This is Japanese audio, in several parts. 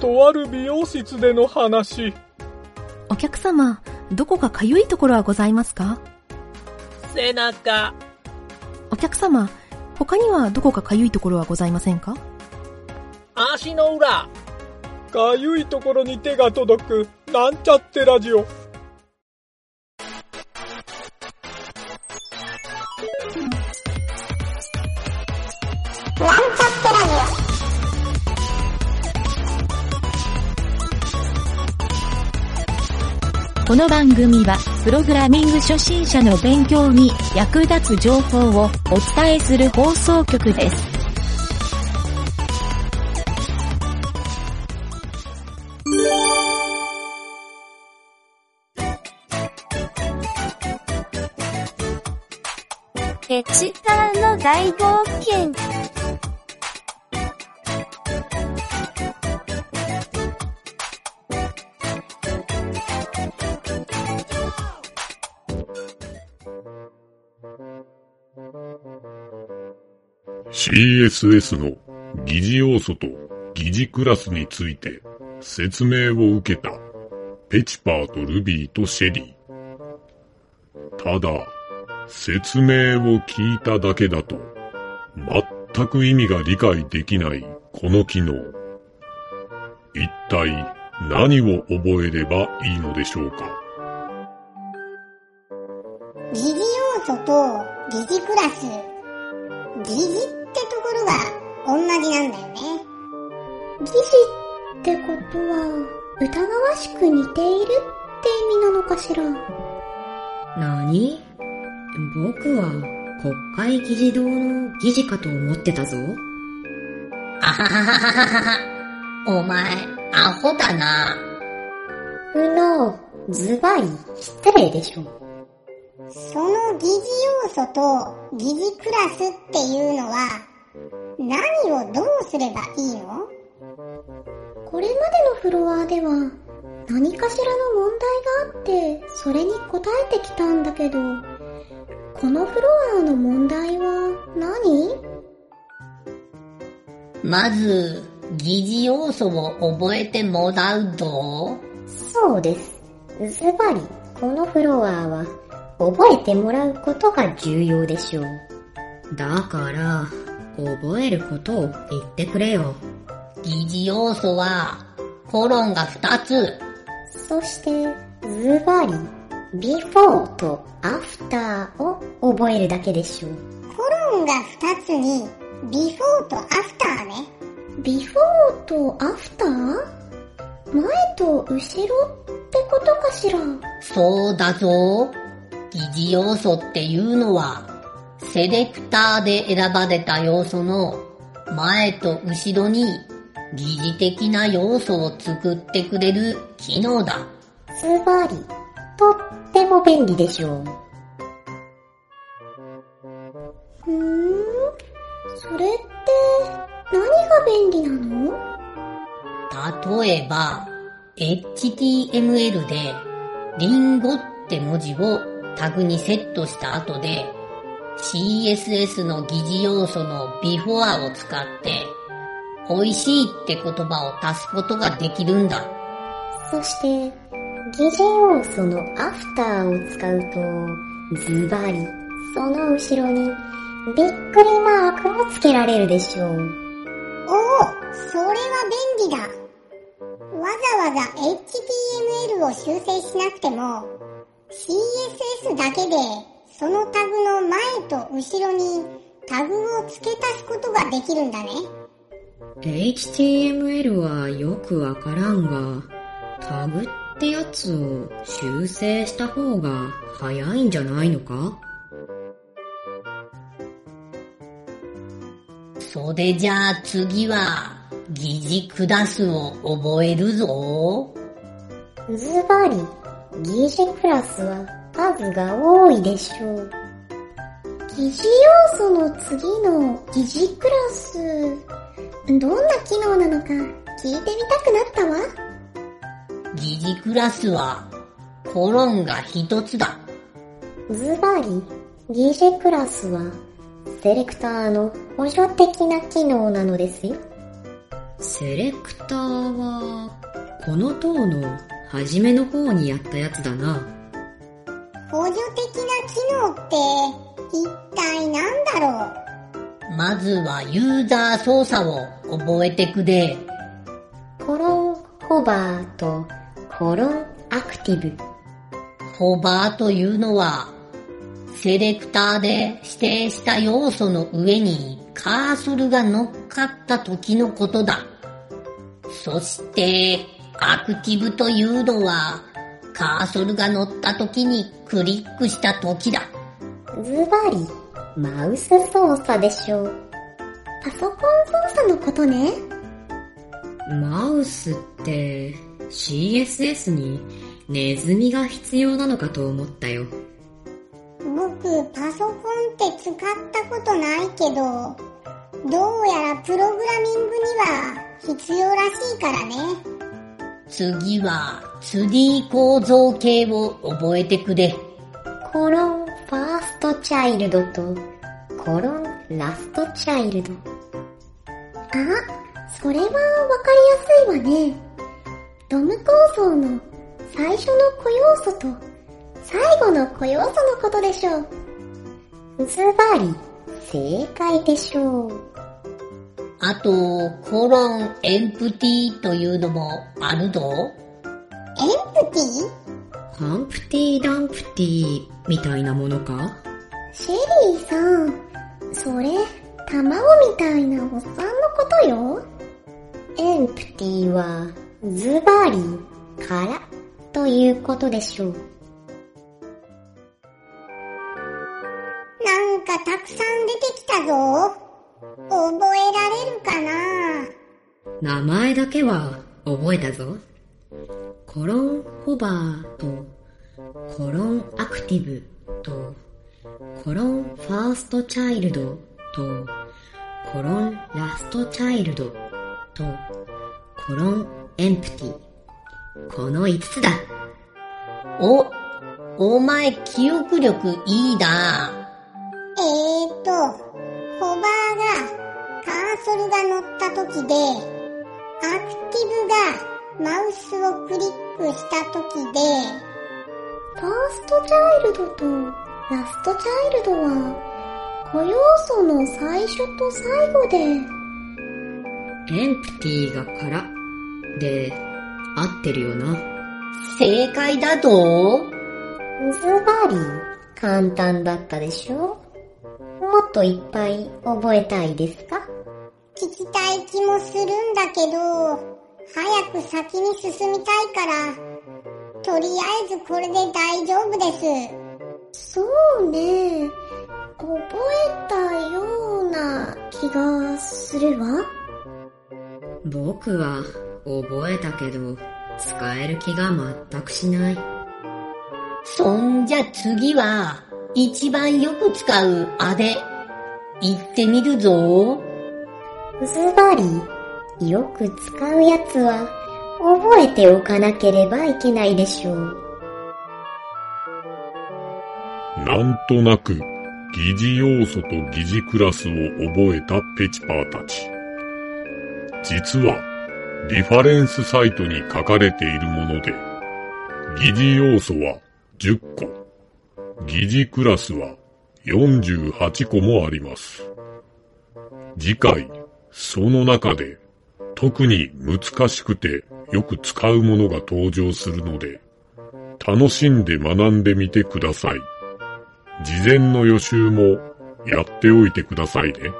とある美容室での話。お客様、どこかかゆいところはございますか？背中。お客様、他にはどこかかゆいところはございませんか？足の裏。かゆいところに手が届く、なんちゃってラジオ。この番組は、プログラミング初心者の勉強に役立つ情報をお伝えする放送局です。エチカーの大冒険。CSS の疑似要素と疑似クラスについて説明を受けたペチパーとルビーとシェリー。ただ、説明を聞いただけだと全く意味が理解できないこの機能。一体何を覚えればいいのでしょうか？疑似要素と疑似クラス。疑似同じなんだよね。疑似ってことは、疑わしく似ているって意味なのかしら？なに僕は国会議事堂の議事かと思ってたぞ。あははははは。お前、アホだな。うの、ズバリ、失礼でしょ。その疑似要素と疑似クラスっていうのは、何をどうすればいいの？これまでのフロアでは、何かしらの問題があって、それに答えてきたんだけど、このフロアの問題は何？まず、疑似要素を覚えてもらうと、そうです。ズバリ、このフロアは、覚えてもらうことが重要でしょう。だから、覚えることを言ってくれよ。疑似要素は、コロンが2つ。そして、ズバリ、before と after を覚えるだけでしょう。コロンが2つに、 before と after ね。before と after? 前と後ろってことかしら。そうだぞ。疑似要素っていうのは、セレクターで選ばれた要素の前と後ろに疑似的な要素を作ってくれる機能だ。ズバリ、とっても便利でしょう。ふーん、それって何が便利なの？例えば、HTML でリンゴって文字をタグにセットした後で CSS の疑似要素の before を使って美味しいって言葉を足すことができるんだ。そして、疑似要素の after を使うと、ズバリ、その後ろにびっくりマークもつけられるでしょう。おお、それは便利だ。わざわざ HTML を修正しなくても、CSS だけでそのタグの前と後ろにタグを付け足すことができるんだね。HTML はよくわからんが、タグってやつを修正した方が早いんじゃないのか？それじゃあ次は疑似クラスを覚えるぞ。ズバリ、疑似クラスは数が多いでしょう？疑似要素の次の疑似クラス、どんな機能なのか聞いてみたくなったわ。疑似クラスはコロンが一つだ。ズバリ、疑似クラスは、セレクターの補助的な機能なのですよ。セレクターは、この塔の初めの方にやったやつだな。補助的な機能って、一体なんだろう？まずはユーザー操作を覚えてくれ。コロンホバーとコロンアクティブ。ホバーというのは、セレクターで指定した要素の上にカーソルが乗っかった時のことだ。そして、アクティブというのは、カーソルが乗った時にクリックした時だ。ズバリ、マウス操作でしょう。パソコン操作のことね。マウスって CSS にネズミが必要なのかと思ったよ。僕、パソコンって使ったことないけど、どうやらプログラミングには必要らしいからね。次は 2D 構造形を覚えてくれ。コロンファーストチャイルドとコロンラストチャイルド。あ、それはわかりやすいわね。ドム構造の最初の個要素と最後の個要素のことでしょう。ズバリ、正解でしょう。あと、コロン empty というのもあるぞ。 empty ハンプティ・ダンプティみたいなものか？シェリーさん、それ、卵みたいなおっさんのことよ。 empty は、ズバリ、空ということでしょう。なんかたくさん出てきたぞ。覚えられるかな？名前だけは覚えたぞ。コロンホバーとコロンアクティブとコロンファーストチャイルドとコロンラストチャイルドとコロンエンプティ。この5つだ。お、お前記憶力いいな。えーと、ホバーがカーソルが乗った時で、アクティブがマウスをクリックした時で、ファーストチャイルドとラストチャイルドは、個要素の最初と最後で、エンプティが空で合ってるよな。正解だぞ。ズバリ、簡単だったでしょ？もっといっぱい覚えたいですか？聞きたい気もするんだけど、早く先に進みたいから、とりあえずこれで大丈夫です。そうね。覚えたような気がするわ。僕は覚えたけど使える気が全くしない。そんじゃ次は、一番よく使うあれ、言ってみるぞ。ズバリ、よく使うやつは覚えておかなければいけないでしょう。なんとなく疑似要素と疑似クラスを覚えたペチパーたち。実は、リファレンスサイトに書かれているもので、疑似要素は10個、疑似クラスは48個もあります。次回、その中で特に難しくてよく使うものが登場するので、楽しんで学んでみてください。事前の予習もやっておいてくださいね。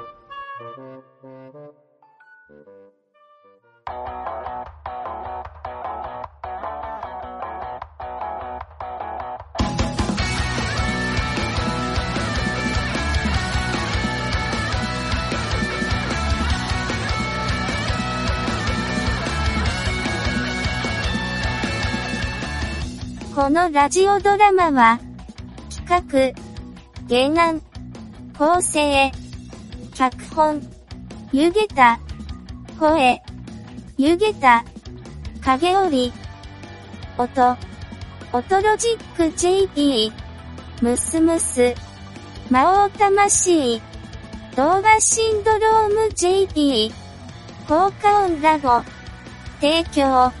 このラジオドラマは、企画、原案、構成、脚本、ゆげた、声、ゆげた、影織、音、音ロジック JP、ムスムス、魔王魂、動画シンドローム JP、効果音ラボ。提供。